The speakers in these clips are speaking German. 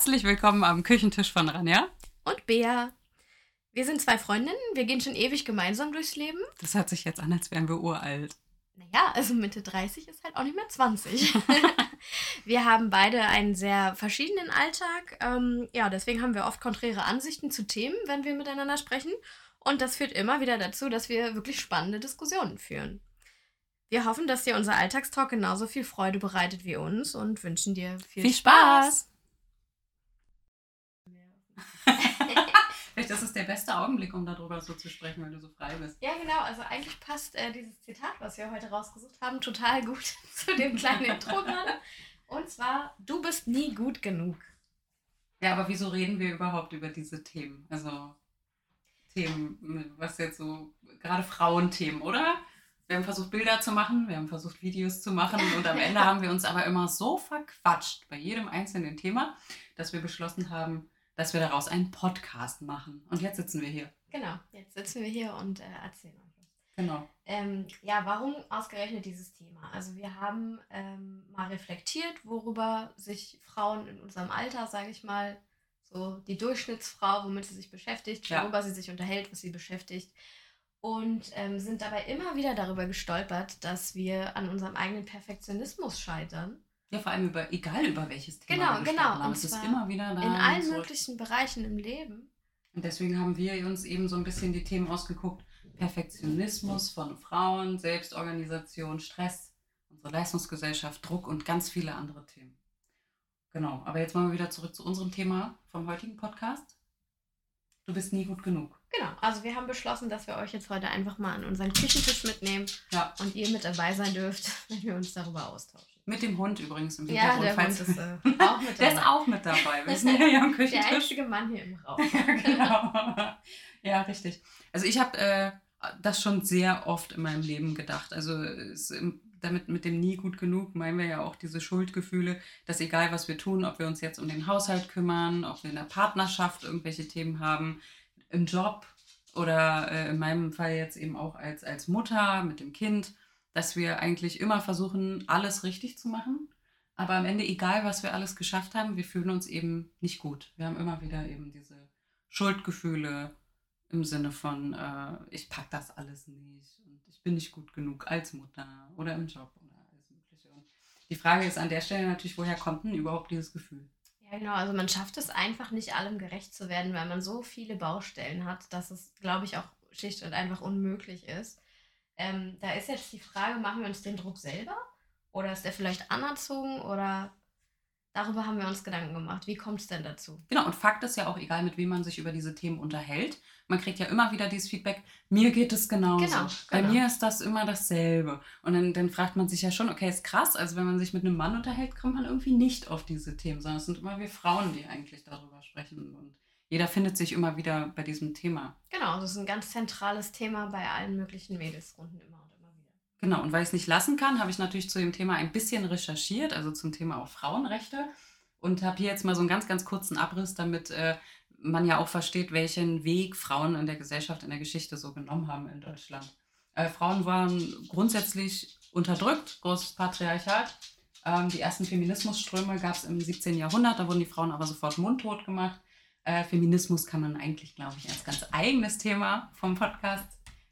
Herzlich willkommen am Küchentisch von Ranja. Und Bea. Wir sind zwei Freundinnen, wir gehen schon ewig gemeinsam durchs Leben. Das hört sich jetzt an, als wären wir uralt. Naja, also Mitte 30 ist halt auch nicht mehr 20. wir haben beide einen sehr verschiedenen Alltag. Ähm, ja, deswegen haben wir oft konträre Ansichten zu Themen, wenn wir miteinander sprechen. Und das führt immer wieder dazu, dass wir wirklich spannende Diskussionen führen. Wir hoffen, dass dir unser Alltagstalk genauso viel Freude bereitet wie uns und wünschen dir viel, Viel Spaß! Vielleicht ist der beste Augenblick, um darüber so zu sprechen, weil du so frei bist. Ja, genau. Also eigentlich passt äh, dieses Zitat, was wir heute rausgesucht haben, total gut zu dem kleinen Intro gerade. Und zwar, du bist nie gut genug. Ja, aber wieso reden wir überhaupt über diese Themen? Also Themen, was jetzt so, gerade Frauenthemen, oder? Wir haben versucht, Bilder zu machen, wir haben versucht, Videos zu machen und am Ende haben wir uns aber immer so verquatscht bei jedem einzelnen Thema, dass wir beschlossen haben, dass wir daraus einen Podcast machen. Und jetzt sitzen wir hier. Genau, jetzt sitzen wir hier und äh, erzählen euch was. Genau. Ähm, ja, warum ausgerechnet dieses Thema? Also wir haben ähm, mal reflektiert, worüber sich Frauen in unserem Alter, sage ich mal, so die Durchschnittsfrau, womit sie sich beschäftigt, Ja. worüber sie sich unterhält, was sie beschäftigt. Und ähm, sind dabei immer wieder darüber gestolpert, dass wir an unserem eigenen Perfektionismus scheitern. Ja, vor allem über, egal über welches Thema Genau, genau. haben. Und Es ist immer wieder da. in allen zurück. möglichen Bereichen im Leben. Und deswegen haben wir uns eben so ein bisschen die Themen ausgeguckt. Perfektionismus von Frauen, Selbstorganisation, Stress, unsere Leistungsgesellschaft, Druck und ganz viele andere Themen. Genau, aber jetzt wollen wir wieder zurück zu unserem Thema vom heutigen Podcast. Du bist nie gut genug. Genau, also wir haben beschlossen, dass wir euch jetzt heute einfach mal an unseren Küchentisch mitnehmen Ja. und ihr mit dabei sein dürft, wenn wir uns darüber austauschen. Mit dem Hund übrigens im Ja, Hintergrund. der Hund ist äh, auch mit der ist dabei. auch mit dabei. Wir sind ja am Der Küchentisch. einzige Mann hier im Raum. Ja, genau. Ja, richtig. Also ich habe äh, das schon sehr oft in meinem Leben gedacht. Also es, im- damit mit dem nie gut genug meinen wir ja auch diese Schuldgefühle, dass egal was wir tun, ob wir uns jetzt um den Haushalt kümmern, ob wir in der Partnerschaft irgendwelche Themen haben, im Job oder äh, in meinem Fall jetzt eben auch als, als Mutter mit dem Kind, dass wir eigentlich immer versuchen, alles richtig zu machen. Aber am Ende, egal was wir alles geschafft haben, wir fühlen uns eben nicht gut. Wir haben immer wieder eben diese Schuldgefühle im Sinne von, äh, ich pack das alles nicht und ich bin nicht gut genug als Mutter oder im Job oder alles Mögliche. Und die Frage ist an der Stelle natürlich, woher kommt denn überhaupt dieses Gefühl? Ja, genau. Also man schafft es einfach nicht, allem gerecht zu werden, weil man so viele Baustellen hat, dass es, glaube ich, auch schlicht und einfach unmöglich ist. Ähm, da ist jetzt die Frage, machen wir uns den Druck selber? Oder ist der vielleicht anerzogen? Oder darüber haben wir uns Gedanken gemacht. Wie kommt es denn dazu? Genau, und Fakt ist ja auch, egal mit wem man sich über diese Themen unterhält, man kriegt ja immer wieder dieses Feedback, mir geht es genauso. Genau, Bei genau. mir ist das immer dasselbe. Und dann, dann fragt man sich ja schon, okay, ist krass, also wenn man sich mit einem Mann unterhält, kommt man irgendwie nicht auf diese Themen, sondern es sind immer wir Frauen, die eigentlich darüber sprechen. Und jeder findet sich immer wieder bei diesem Thema. Genau, das ist ein ganz zentrales Thema bei allen möglichen Mädelsrunden immer und immer wieder. Genau, und weil ich es nicht lassen kann, habe ich natürlich zu dem Thema ein bisschen recherchiert, also zum Thema auch Frauenrechte. Und habe hier jetzt mal so einen ganz, ganz kurzen Abriss, damit äh, man ja auch versteht, welchen Weg Frauen in der Gesellschaft, in der Geschichte so genommen haben in Deutschland. Äh, Frauen waren grundsätzlich unterdrückt, großes Patriarchat. Ähm, die ersten Feminismusströme gab es im 17. Jahrhundert, da wurden die Frauen aber sofort mundtot gemacht. Äh, Feminismus kann man eigentlich, glaube ich, als ganz eigenes Thema vom Podcast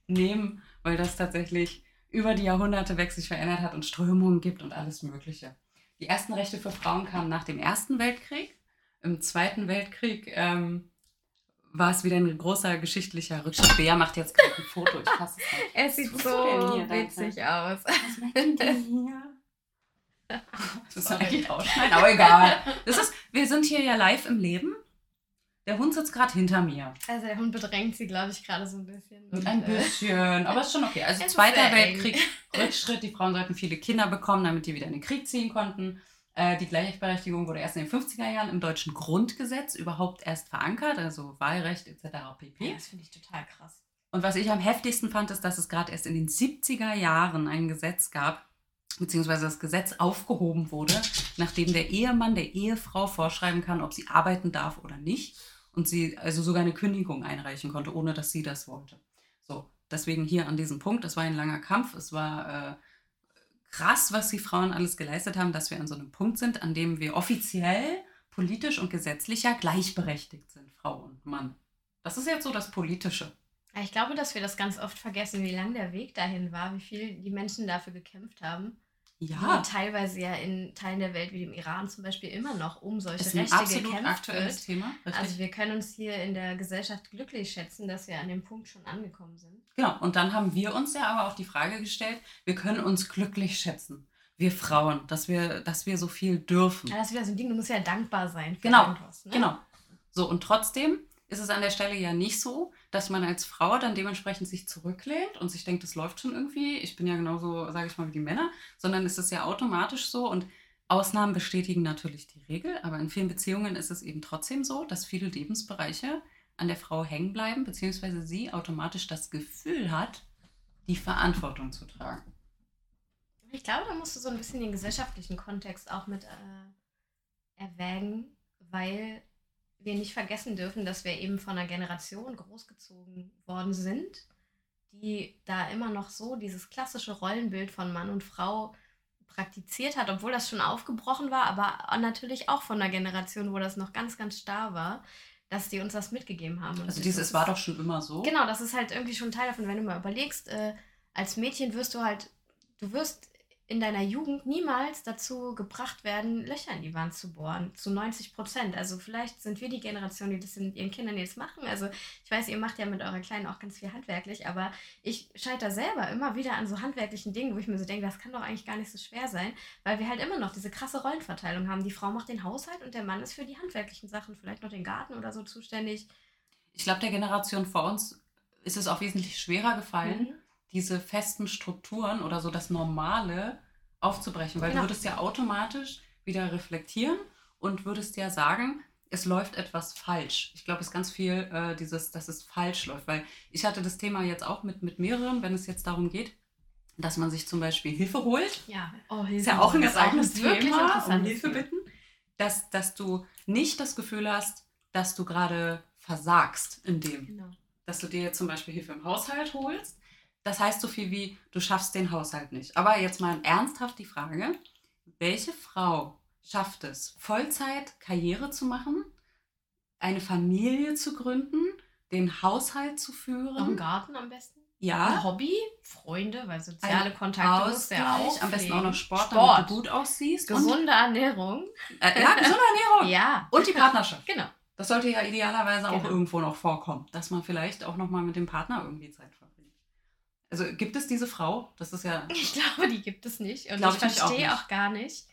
nehmen, weil das tatsächlich über die Jahrhunderte weg sich verändert hat und Strömungen gibt und alles Mögliche. Die ersten Rechte für Frauen kamen nach dem Ersten Weltkrieg. Im Zweiten Weltkrieg ähm, war es wieder ein großer geschichtlicher Rückschritt. Bea macht jetzt gerade ein Foto. Ich hasse es nicht. Es sieht so hier, witzig aus. Was macht denn hier? Das soll eigentlich ausschneiden, aber egal. Das ist, wir sind hier ja live im Leben. Der Hund sitzt gerade hinter mir. Also der Hund bedrängt sie, glaube ich, gerade so ein bisschen. Und, Ein äh, bisschen, aber ist schon okay. Also Zweiter. Weltkrieg, Rückschritt. Die Frauen sollten viele Kinder bekommen, damit die wieder in den Krieg ziehen konnten. Äh, die Gleichberechtigung wurde erst in den 50er Jahren im deutschen Grundgesetz überhaupt erst verankert, also Wahlrecht etc. pp. Ja, das finde ich total krass. Und was ich am heftigsten fand, ist, dass es gerade erst in den 70er Jahren ein Gesetz gab, beziehungsweise das Gesetz aufgehoben wurde, nachdem der Ehemann der Ehefrau vorschreiben kann, ob sie arbeiten darf oder nicht. Und sie also sogar eine Kündigung einreichen konnte, ohne dass sie das wollte. So, deswegen hier an diesem Punkt, es war ein langer Kampf, es war äh, krass, was die Frauen alles geleistet haben, dass wir an so einem Punkt sind, an dem wir offiziell politisch und gesetzlich ja gleichberechtigt sind, Frau und Mann. Das ist jetzt so das Politische. Ich glaube, dass wir das ganz oft vergessen, wie lang der Weg dahin war, wie viel die Menschen dafür gekämpft haben. Ja. Teilweise ja in Teilen der Welt wie dem Iran zum Beispiel immer noch um solche ist ein Rechte absolut gekämpft aktuelles wird. Thema. Richtig. Also wir können uns hier in der Gesellschaft glücklich schätzen, dass wir an dem Punkt schon angekommen sind. Genau, und dann haben wir uns ja aber auch die Frage gestellt, wir können uns glücklich schätzen, wir Frauen, dass wir, dass wir so viel dürfen. Ja, das ist wieder so ein Ding, du musst ja dankbar sein für Genau, irgendwas. Ne? Genau. So, und trotzdem ist es an der Stelle ja nicht so, dass man als Frau dann dementsprechend sich zurücklehnt und sich denkt, das läuft schon irgendwie. Ich bin ja genauso, sage ich mal, wie die Männer, sondern es ist ja automatisch so und Ausnahmen bestätigen natürlich die Regel, aber in vielen Beziehungen ist es eben trotzdem so, dass viele Lebensbereiche an der Frau hängen bleiben, beziehungsweise sie automatisch das Gefühl hat, die Verantwortung zu tragen. Ich glaube, da musst du so ein bisschen den gesellschaftlichen Kontext auch mit äh, erwägen, weil wir nicht vergessen dürfen, dass wir eben von einer Generation großgezogen worden sind, die da immer noch so dieses klassische Rollenbild von Mann und Frau praktiziert hat, obwohl das schon aufgebrochen war, aber natürlich auch von einer Generation, wo das noch ganz, ganz starr war, dass die uns das mitgegeben haben. Also dieses ist- war doch schon immer so. Genau, das ist halt irgendwie schon Teil davon, wenn du mal überlegst, äh, als Mädchen wirst du halt, du wirst in deiner Jugend niemals dazu gebracht werden, Löcher in die Wand zu bohren, zu 90 Prozent. Also vielleicht sind wir die Generation, die das mit ihren Kindern jetzt machen. Also ich weiß, ihr macht ja mit eurer Kleinen auch ganz viel handwerklich, aber ich scheitere selber immer wieder an so handwerklichen Dingen, wo ich mir so denke, das kann doch eigentlich gar nicht so schwer sein, weil wir halt immer noch diese krasse Rollenverteilung haben. Die Frau macht den Haushalt und der Mann ist für die handwerklichen Sachen, vielleicht noch den Garten oder so zuständig. Ich glaube, der Generation vor uns ist es auch wesentlich schwerer gefallen, Mhm. Diese festen Strukturen oder so das Normale aufzubrechen, weil Genau. du würdest ja automatisch wieder reflektieren und würdest ja sagen, es läuft etwas falsch. Ich glaube, es ist ganz viel äh, dieses, dass es falsch läuft, weil ich hatte das Thema jetzt auch mit, mit mehreren, wenn es jetzt darum geht, dass man sich zum Beispiel Hilfe holt Ja, oh, ist ja auch ein ganz eigenes wirklich Thema, um Hilfe Thema. bitten, dass, dass du nicht das Gefühl hast, dass du gerade versagst in dem, Genau. dass du dir jetzt zum Beispiel Hilfe im Haushalt holst. Das heißt so viel wie, du schaffst den Haushalt nicht. Aber jetzt mal ernsthaft die Frage, welche Frau schafft es, Vollzeit Karriere zu machen, eine Familie zu gründen, den Haushalt zu führen? Noch einen Garten am besten? Ein ja, Hobby, Freunde, weil soziale Ein Kontakte musst du ja auch. Am besten auch noch Sport, Sport. damit du gut aussiehst. Und, Gesunde Ernährung. äh, ja, gesunde Ernährung. Ja, Und die Partnerschaft. genau. Das sollte ja idealerweise auch Genau. irgendwo noch vorkommen, dass man vielleicht auch noch mal mit dem Partner irgendwie Zeit verbringt. Also gibt es diese Frau? Das ist ja Ich glaube, die gibt es nicht. Und ich ich auch verstehe nicht. auch, gar nicht,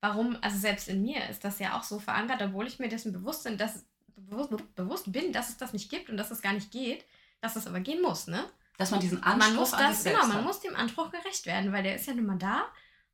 warum, also selbst in mir ist das ja auch so verankert, obwohl ich mir dessen bewusst bin, dass, bewusst, bewusst bin, dass es das nicht gibt und dass es gar nicht geht, dass es aber gehen muss, ne? dass man diesen Anspruch man muss an das, sich selbst genau, man hat. muss dem Anspruch gerecht werden, weil der ist ja nun mal da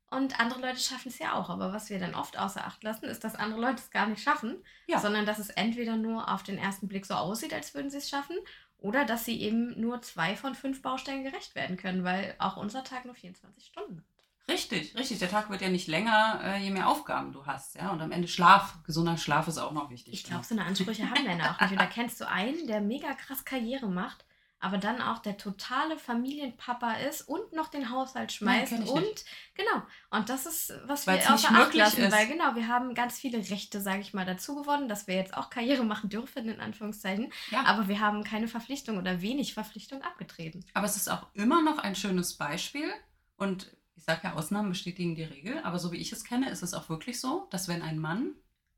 und andere Leute schaffen es ja auch. Aber was wir dann oft außer Acht lassen, ist, dass andere Leute es gar nicht schaffen, Ja. sondern dass es entweder nur auf den ersten Blick so aussieht, als würden sie es schaffen, oder dass sie eben nur zwei von fünf Baustellen gerecht werden können, weil auch unser Tag nur 24 Stunden hat. Richtig, richtig. Der Tag wird ja nicht länger, äh, je mehr Aufgaben du hast. Ja? Und am Ende Schlaf. Gesunder Schlaf ist auch noch wichtig. Ich glaube, so eine Ansprüche haben Männer auch nicht. Und da kennst du einen, der mega krass Karriere macht, aber dann auch der totale Familienpapa ist und noch den Haushalt schmeißt ich und nicht. genau. Und das ist, was Weil's wir außer Acht lassen, ist. weil genau, wir haben ganz viele Rechte, sage ich mal, dazu gewonnen, dass wir jetzt auch Karriere machen dürfen, in Anführungszeichen. Ja. Aber wir haben keine Verpflichtung oder wenig Verpflichtung abgetreten. Aber es ist auch immer noch ein schönes Beispiel. Und ich sage ja, Ausnahmen bestätigen die Regel. Aber so wie ich es kenne, ist es auch wirklich so, dass wenn ein Mann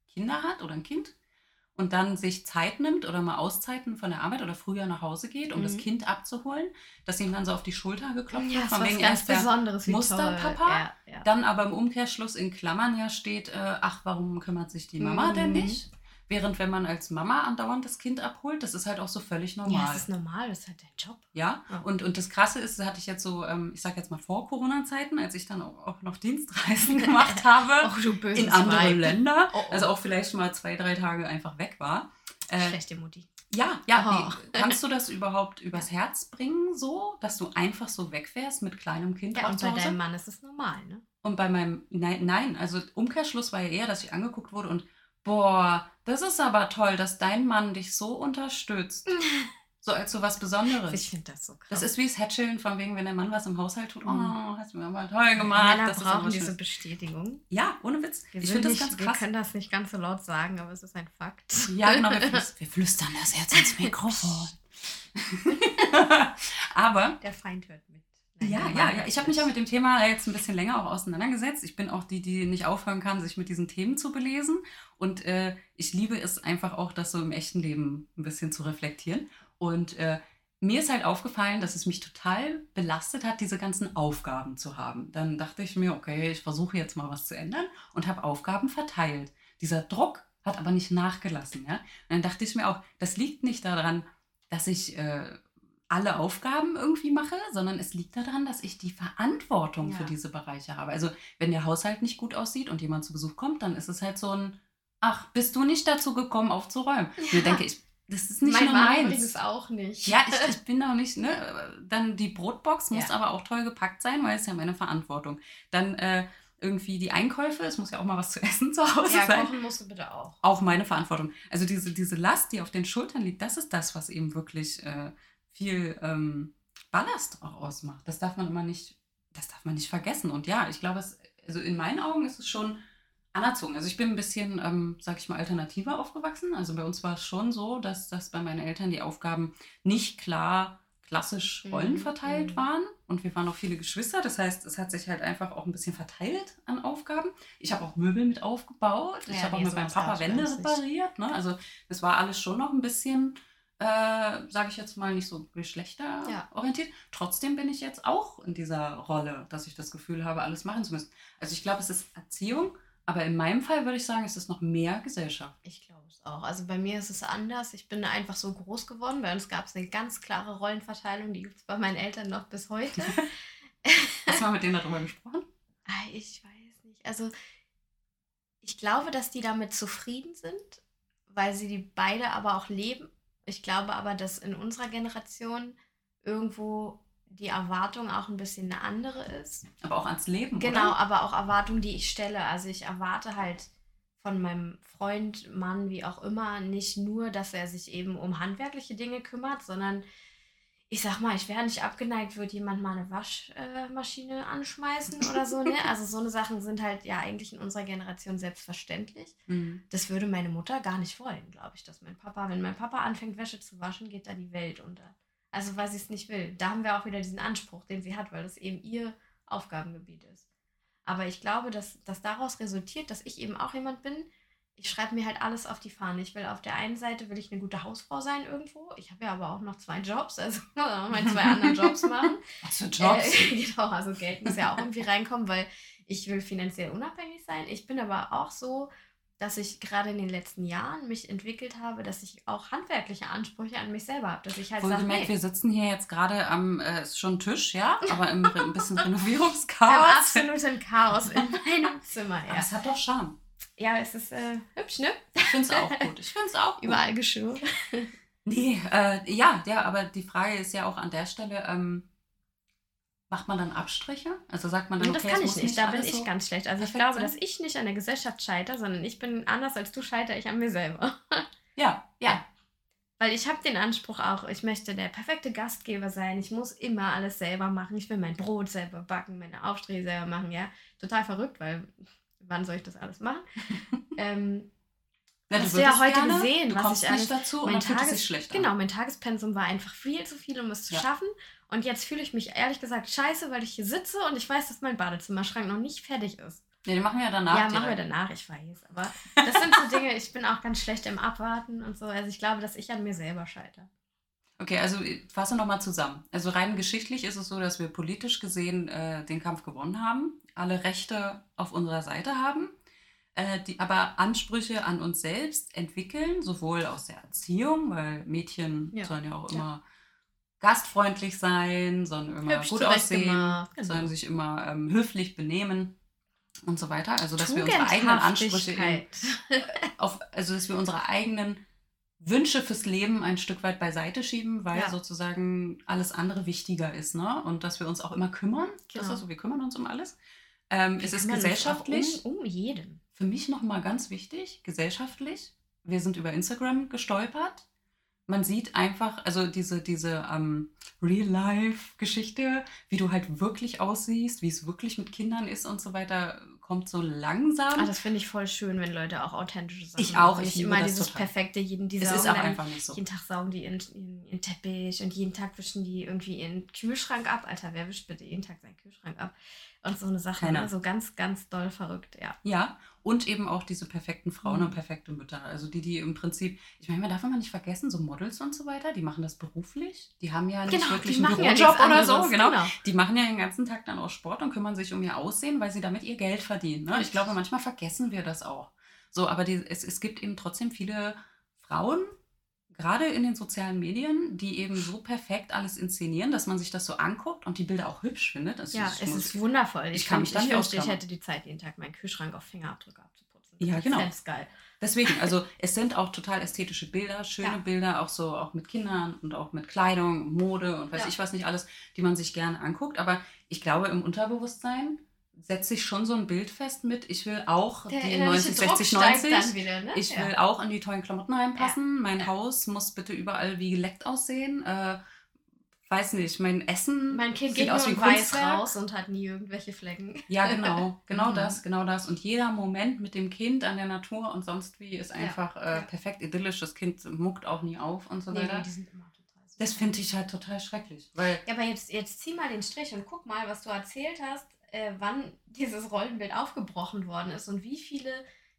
Kinder hat oder ein Kind und dann sich Zeit nimmt oder mal Auszeiten von der Arbeit oder früher nach Hause geht, um Mhm. das Kind abzuholen, dass ihm dann so auf die Schulter geklopft Ja, wird, von wegen ganz Besonderes. Musterpapa. Ja, ja. Dann aber im Umkehrschluss in Klammern ja steht, äh, ach, warum kümmert sich die Mama denn Mhm. nicht? Während wenn man als Mama andauernd das Kind abholt, das ist halt auch so völlig normal. ja, das ist normal, das ist halt der Job. Ja, und, und das Krasse ist, das hatte ich jetzt so, ähm, ich sag jetzt mal vor Corona-Zeiten, als ich dann auch, noch Dienstreisen gemacht habe Och, du böses in andere Weib. Länder, Oh, oh. also auch vielleicht mal zwei, drei Tage einfach weg war. Äh, Schlechte Mutti. ja, ja, Oh. wie, kannst du das überhaupt übers Herz bringen, so, dass du einfach so wegfährst mit kleinem Kind Ja, und bei deinem Mann ist es normal, ne? Und bei meinem, nein, nein, also Umkehrschluss war ja eher, dass ich angeguckt wurde und, boah, das ist aber toll, dass dein Mann dich so unterstützt. So als so was Besonderes. Ich finde das so krass. Das ist wie das Hätscheln, von wegen, wenn der Mann was im Haushalt tut. Oh, hast du mir mal toll gemacht. Männer das brauchen diese schön. Bestätigung. Ja, ohne Witz. Wir, ich finde das ganz wir krass. können das nicht ganz so laut sagen, aber es ist ein Fakt. Ja, genau, wir, flüs- wir flüstern das jetzt ins Mikrofon. Aber Der Feind hört mit. Ja, ja, ja, ich habe mich ja mit dem Thema jetzt ein bisschen länger auch auseinandergesetzt. Ich bin auch die, die nicht aufhören kann, sich mit diesen Themen zu belesen. Und äh, ich liebe es einfach auch, das so im echten Leben ein bisschen zu reflektieren. Und äh, mir ist halt aufgefallen, dass es mich total belastet hat, diese ganzen Aufgaben zu haben. Dann dachte ich mir, okay, ich versuche jetzt mal was zu ändern und habe Aufgaben verteilt. Dieser Druck hat aber nicht nachgelassen. Ja? Und dann dachte ich mir auch, das liegt nicht daran, dass ich äh, alle Aufgaben irgendwie mache, sondern es liegt daran, dass ich die Verantwortung Ja. für diese Bereiche habe. Also wenn der Haushalt nicht gut aussieht und jemand zu Besuch kommt, dann ist es halt so ein, ach, bist du nicht dazu gekommen, aufzuräumen? Und ich denke, ich, das ist nicht mein nur Mann meins. übrigens auch nicht. Ja, ich, ich bin auch nicht, ne? Dann die Brotbox muss Ja. aber auch toll gepackt sein, weil es ja meine Verantwortung. Dann äh, irgendwie die Einkäufe, es muss ja auch mal was zu essen zu Hause ja, sein. kochen musst du bitte auch. Auch meine Verantwortung. Also diese, diese Last, die auf den Schultern liegt, das ist das, was eben wirklich äh, viel ähm, Ballast auch ausmacht. Das darf man immer nicht, das darf man nicht vergessen. Und ja, ich glaube, es, also in meinen Augen ist es schon anerzogen. Also ich bin ein bisschen, ähm, sag ich mal, alternativer aufgewachsen. Also bei uns war es schon so, dass, dass bei meinen Eltern die Aufgaben nicht klar klassisch Mhm, rollenverteilt mhm. waren. Und wir waren auch viele Geschwister. Das heißt, es hat sich halt einfach auch ein bisschen verteilt an Aufgaben. Ich habe auch Möbel mit aufgebaut. Ich Ja, habe auch mit meinem Papa Wände repariert. Ne? Also das war alles schon noch ein bisschen, äh, sage ich jetzt mal, nicht so geschlechterorientiert. Trotzdem bin ich jetzt auch in dieser Rolle, dass ich das Gefühl habe, alles machen zu müssen. Also ich glaube, es ist Erziehung, aber in meinem Fall würde ich sagen, es ist noch mehr Gesellschaft. Ich glaube es auch. Also bei mir ist es anders. Ich bin einfach so groß geworden. Bei uns gab es eine ganz klare Rollenverteilung. Die gibt es bei meinen Eltern noch bis heute. Hast du mal mit denen darüber gesprochen? Ah, ich weiß nicht. Also ich glaube, dass die damit zufrieden sind, weil sie die beide aber auch leben. Ich glaube aber, dass in unserer Generation irgendwo die Erwartung auch ein bisschen eine andere ist. Aber auch ans Leben, Genau, oder? aber auch Erwartungen, die ich stelle. Also ich erwarte halt von meinem Freund, Mann, wie auch immer, nicht nur, dass er sich eben um handwerkliche Dinge kümmert, sondern ich sag mal, ich wäre nicht abgeneigt, würde jemand mal eine Waschmaschine anschmeißen oder so, ne? Also so eine Sachen sind halt ja eigentlich in unserer Generation selbstverständlich. Mhm. Das würde meine Mutter gar nicht wollen, glaube ich, dass mein Papa, wenn mein Papa anfängt, Wäsche zu waschen, geht da die Welt unter. Also weil sie es nicht will. Da haben wir auch wieder diesen Anspruch, den sie hat, weil das eben ihr Aufgabengebiet ist. Aber ich glaube, dass, dass daraus resultiert, dass ich eben auch jemand bin, ich schreibe mir halt alles auf die Fahne. Ich will auf der einen Seite will ich eine gute Hausfrau sein irgendwo. Ich habe ja aber auch noch zwei Jobs, also meine zwei anderen Jobs machen. Was für Jobs? Äh, genau, also Geld muss ja auch irgendwie reinkommen, weil ich will finanziell unabhängig sein. Ich bin aber auch so, dass ich gerade in den letzten Jahren mich entwickelt habe, dass ich auch handwerkliche Ansprüche an mich selber habe. Dass ich halt sage, Wohlgemerkt, hey, wir sitzen hier jetzt gerade am, äh, ist schon Tisch, ja, aber im ein bisschen im Renovierungschaos. absoluten Chaos in meinem Zimmer. Aber Ja, es hat doch Charme. Ja es ist äh, hübsch, ne? Ich finde es auch gut. Ich finde es auch gut. Überall Geschirr. Nee, äh, ja, ja, aber die Frage ist ja auch an der Stelle, ähm, macht man dann Abstriche? Also sagt man dann, das okay, kann es ich nicht, da bin ich so ganz schlecht. Also ich glaube, sein? dass ich nicht an der Gesellschaft scheitere, sondern ich bin anders als du scheitere ich an mir selber. Ja, ja. Weil ich habe den Anspruch auch, ich möchte der perfekte Gastgeber sein. Ich muss immer alles selber machen. Ich will mein Brot selber backen, meine Aufstriche selber machen. Ja, total verrückt, weil wann soll ich das alles machen? ähm, ja Hast du ja heute gerne, gesehen, du was kommst ich nicht dazu und mein dann fühlt es Tages sich schlecht an. genau, mein Tagespensum war einfach viel zu viel, um es zu Ja. schaffen. Und jetzt fühle ich mich ehrlich gesagt scheiße, weil ich hier sitze und ich weiß, dass mein Badezimmerschrank noch nicht fertig ist. Nee, den machen wir ja danach. ja, machen wir direkt. danach, ich weiß. Aber das sind so Dinge, ich bin auch ganz schlecht im Abwarten und so. Also ich glaube, dass ich an mir selber scheitere. Okay, also fasse nochmal zusammen. Also rein geschichtlich ist es so, dass wir politisch gesehen äh, den Kampf gewonnen haben, alle Rechte auf unserer Seite haben, äh, die aber Ansprüche an uns selbst entwickeln, sowohl aus der Erziehung, weil Mädchen Ja. sollen ja auch Ja. immer gastfreundlich sein, sollen immer Hübsch gut aussehen, genau. sollen sich immer ähm, höflich benehmen und so weiter. Also dass wir unsere eigenen Ansprüche eben Tugendhaftigkeit. auf, also dass wir unsere eigenen Wünsche fürs Leben ein Stück weit beiseite schieben, weil Ja. sozusagen alles andere wichtiger ist, ne? Und dass wir uns auch immer kümmern. Das Genau. ist so, wir kümmern uns um alles. Ähm, es ist gesellschaftlich, Um, um jeden. für mich nochmal ganz wichtig, gesellschaftlich. Wir sind über Instagram gestolpert. Man sieht einfach, also diese, diese ähm, Real-Life-Geschichte, wie du halt wirklich aussiehst, wie es wirklich mit Kindern ist und so weiter, kommt so langsam. Ah, das finde ich voll schön, wenn Leute auch authentische Sachen Ich auch, ich immer dieses total. perfekte, jeden, die es ist auch dann- einfach nicht so. Jeden Tag saugen die ihren, ihren, ihren Teppich und jeden Tag wischen die irgendwie ihren Kühlschrank ab. Alter, wer wischt bitte jeden Tag seinen Kühlschrank ab? Und so eine Sache, ne? so ganz, ganz doll verrückt, ja. Ja, und eben auch diese perfekten Frauen Mhm. und perfekte Mütter. Also die, die im Prinzip, ich meine, man darf immer nicht vergessen, so Models und so weiter, die machen das beruflich. Die haben ja nicht wirklich einen ja Bürojob nichts oder so, anderes, genau. Die machen ja den ganzen Tag dann auch Sport und kümmern sich um ihr Aussehen, weil sie damit ihr Geld verdienen. Ne? Ich glaube, manchmal vergessen wir das auch. So, aber die, es, es gibt eben trotzdem viele Frauen, gerade in den sozialen Medien, die eben so perfekt alles inszenieren, dass man sich das so anguckt und die Bilder auch hübsch findet. Das Ja, ist- es ist wundervoll. ich Ich, kann mich da nicht ich wünschte, ich hätte die Zeit, jeden Tag meinen Kühlschrank auf Fingerabdrücke abzuputzen. Ja, Ich genau. fänd's geil. Deswegen, also es sind auch total ästhetische Bilder, schöne Ja. Bilder, auch so auch mit Kindern und auch mit Kleidung, Mode und weiß Ja. ich was nicht alles, die man sich gerne anguckt. Aber ich glaube, im Unterbewusstsein setzt sich schon so ein Bild fest mit, ich will auch Der die innerliche 90, Druck 60, steigt 90. dann wieder, ne? Ich Ja. will auch in die tollen Klamotten reinpassen. Mein Ja. Haus muss bitte überall wie geleckt aussehen. Äh, weiß nicht, mein Essen Mein Kind sieht geht aus wie ein weiß Kunstwerk. raus und hat nie irgendwelche Flecken. Ja, genau, genau Mhm. das, genau das. Und jeder Moment mit dem Kind an der Natur und sonst wie ist Ja, einfach äh, ja. perfekt idyllisch. Das Kind muckt auch nie auf und so Nee, weiter. nee, die sind immer total süß. das finde ich halt total schrecklich, weil Ja, aber jetzt, jetzt zieh mal den Strich und guck mal, was du erzählt hast, äh, wann dieses Rollenbild aufgebrochen worden ist und wie viele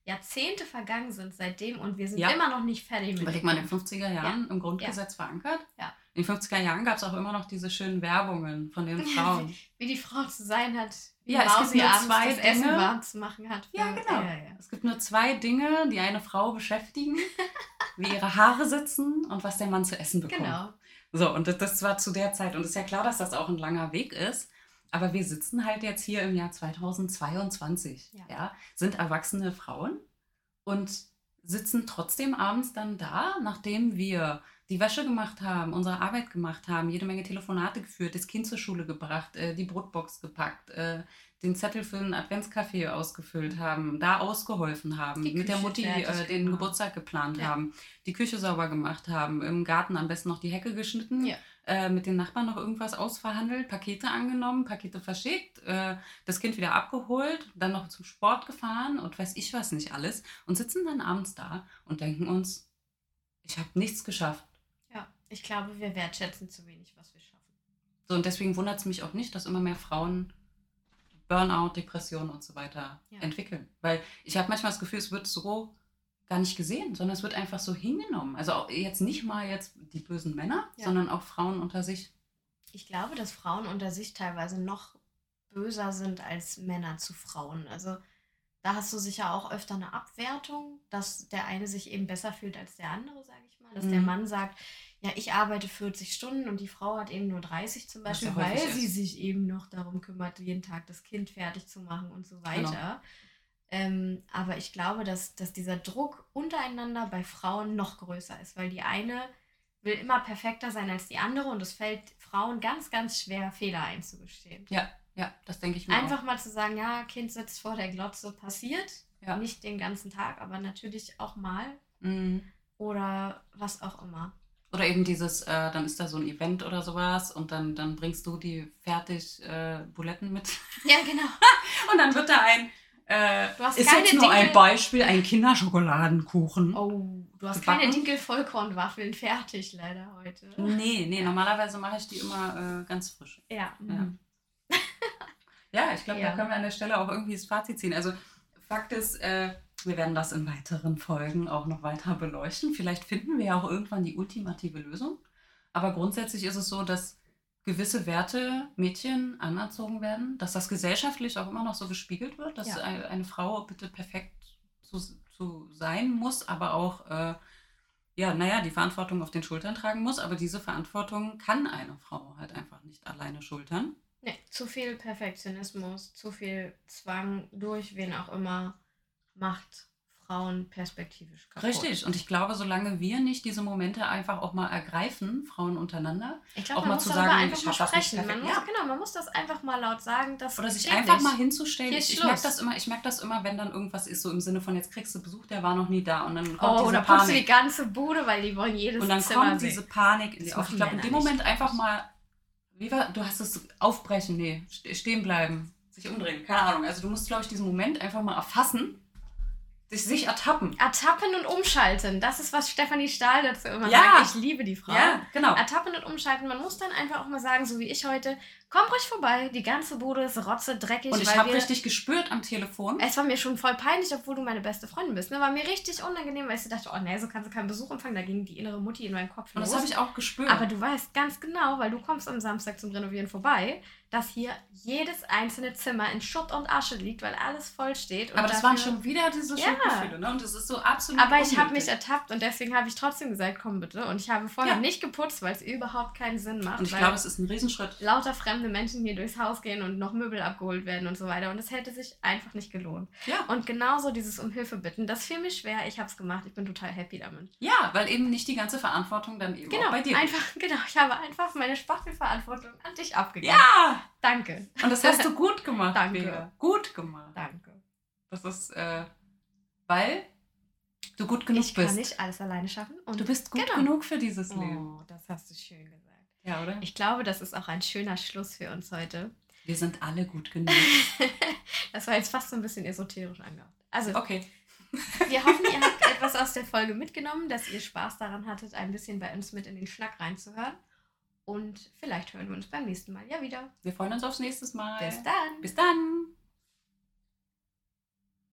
Jahrzehnte vergangen sind seitdem und wir sind Ja. immer noch nicht fertig mit überleg mal in den Kampf. 50er Jahren im Grundgesetz verankert. Ja. In den 50er Jahren gab es auch immer noch diese schönen Werbungen von den Frauen. Wie die Frau zu sein hat, wie Ja, es gibt sie nur abends zwei das Essen Dinge. warm zu machen hat. Ja, genau. Ja, ja. Es gibt nur zwei Dinge, die eine Frau beschäftigen, wie ihre Haare sitzen und was der Mann zu essen bekommt. Genau. So, und das, das war zu der Zeit. Und es ist ja klar, dass das auch ein langer Weg ist. Aber wir sitzen halt jetzt hier im Jahr 2022. Ja. Ja. sind erwachsene Frauen und sitzen trotzdem abends dann da, nachdem wir die Wäsche gemacht haben, unsere Arbeit gemacht haben, jede Menge Telefonate geführt, das Kind zur Schule gebracht, äh, die Brotbox gepackt, äh, den Zettel für einen Adventskaffee ausgefüllt haben, da ausgeholfen haben, Die mit der Küche Mutti fertig äh, den gemacht. Geburtstag geplant Ja. haben, die Küche sauber gemacht haben, im Garten am besten noch die Hecke geschnitten, Ja. Äh, mit den Nachbarn noch irgendwas ausverhandelt, Pakete angenommen, Pakete verschickt, äh, das Kind wieder abgeholt, dann noch zum Sport gefahren und weiß ich was nicht alles und sitzen dann abends da und denken uns, ich habe nichts geschafft. Ja, ich glaube, wir wertschätzen zu wenig, was wir schaffen. So, und deswegen wundert es mich auch nicht, dass immer mehr Frauen Burnout, Depressionen und so weiter Ja. entwickeln. Weil ich habe manchmal das Gefühl, es wird so gar nicht gesehen, sondern es wird einfach so hingenommen. Also auch jetzt nicht mal jetzt die bösen Männer, Ja. sondern auch Frauen unter sich. Ich glaube, dass Frauen unter sich teilweise noch böser sind als Männer zu Frauen. Also da hast du sicher auch öfter eine Abwertung, dass der eine sich eben besser fühlt als der andere, sage ich mal. Dass der Mhm. Mann sagt, ja, ich arbeite 40 Stunden und die Frau hat eben nur 30 zum Beispiel, weil häufig sie ist. sich eben noch darum kümmert, jeden Tag das Kind fertig zu machen und so Genau. Ähm, aber ich glaube, dass, dass dieser Druck untereinander bei Frauen noch größer ist, weil die eine will immer perfekter sein als die andere und es fällt Frauen ganz, ganz schwer, Fehler einzugestehen. Ja, ja, das denke ich mir Einfach mal zu sagen, ja, Kind sitzt vor der Glotze, passiert. Ja. Nicht den ganzen Tag, aber natürlich auch mal. auch. Mhm. Oder was auch immer. Oder eben dieses, äh, dann ist da so ein Event oder sowas und dann, dann bringst du die fertig äh, Buletten mit Ja, genau. und dann wird da ein, äh, Du hast ist keine jetzt nur ein Dinkel- Beispiel, ein Kinderschokoladenkuchen. Oh, du hast Gebacken? keine Dinkel-Vollkornwaffeln fertig, leider heute. Nee, nee, normalerweise mache ich die immer äh, ganz frisch. Ja. Ja. mhm. Ja, ich glaube, Ja. da können wir an der Stelle auch irgendwie das Fazit ziehen. Also Fakt ist, äh, wir werden das in weiteren Folgen auch noch weiter beleuchten. Vielleicht finden wir ja auch irgendwann die ultimative Lösung. Aber grundsätzlich ist es so, dass gewisse Werte Mädchen anerzogen werden, dass das gesellschaftlich auch immer noch so gespiegelt wird, dass Ja. eine, eine Frau bitte perfekt zu, zu sein muss, aber auch, äh, ja, naja, die Verantwortung auf den Schultern tragen muss. Aber diese Verantwortung kann eine Frau halt einfach nicht alleine schultern. Nee, zu viel Perfektionismus, zu viel Zwang durch wen auch immer macht Frauen perspektivisch kaputt. Richtig. Und ich glaube, solange wir nicht diese Momente einfach auch mal ergreifen, Frauen untereinander, Ich glaube, auch mal zu sagen, einfach ich mal das sprechen. Man muss, Genau, man muss das einfach mal laut sagen. Das Oder sich einfach nicht. mal hinzustellen. Hier Ich, ich merke das immer, ich merke das immer, wenn dann irgendwas ist, so im Sinne von jetzt kriegst du Besuch, der war noch nie da und dann kommt Oh, diese oder putzt du die Panik. ganze Bude, weil die wollen jedes Und dann Zimmer kommt diese Panik in Das machen Ich glaube, in dem Moment einfach mal, wie war, du hast es aufbrechen, nee, ste- stehen bleiben, sich umdrehen, keine Ahnung. Also du musst, glaube ich, diesen Moment einfach mal erfassen, sich, ertappen. Ertappen und umschalten. Das ist, was Stefanie Stahl dazu immer Ja. sagt. Ich liebe die Frau. Ja, genau. Ertappen und umschalten. Man muss dann einfach auch mal sagen, so wie ich heute, kommt ruhig vorbei. Die ganze Bude ist rotze, dreckig. Und ich habe richtig gespürt am Telefon. Es war mir schon voll peinlich, obwohl du meine beste Freundin bist. Ne? War mir richtig unangenehm, weil ich dachte, oh nee, so kannst du keinen Besuch empfangen. Da ging die innere Mutti in meinen Kopf Und das los. habe ich auch gespürt. Aber du weißt ganz genau, weil du kommst am Samstag zum Renovieren vorbei, dass hier jedes einzelne Zimmer in Schutt und Asche liegt, weil alles voll steht. Aber das waren dafür- schon wieder diese Ja. Schuldgefühle, ne? Und das ist so absolut Aber ich habe mich ertappt und deswegen habe ich trotzdem gesagt, komm bitte. Und ich habe vorher Ja. nicht geputzt, weil es überhaupt keinen Sinn macht. Und ich glaube, es ist ein Riesenschritt. lauter fremde Menschen hier durchs Haus gehen und noch Möbel abgeholt werden und so weiter. Und es hätte sich einfach nicht gelohnt. Ja. Und genauso dieses um Hilfe bitten, das fiel mir schwer. Ich habe es gemacht. Ich bin total happy damit. Ja, weil eben nicht die ganze Verantwortung dann eben Genau, bei dir einfach, genau. Ich habe einfach meine Spachtelverantwortung an dich abgegeben. Ja! Danke. Und das hast du gut gemacht, Danke. Bea. Gut gemacht. Danke. Das ist, äh, weil du gut genug Ich bist. kann nicht alles alleine schaffen. Und Du bist gut Genau. genug für dieses Leben. Oh, das hast du schön gesagt. Ja, oder? Ich glaube, das ist auch ein schöner Schluss für uns heute. Wir sind alle gut genug. Das war jetzt fast so ein bisschen esoterisch angehaucht. Also, Okay. wir hoffen, ihr habt etwas aus der Folge mitgenommen, dass ihr Spaß daran hattet, ein bisschen bei uns mit in den Schnack reinzuhören. Und vielleicht hören wir uns beim nächsten Mal ja wieder. Wir freuen uns aufs nächste Mal. Bis dann. Bis dann.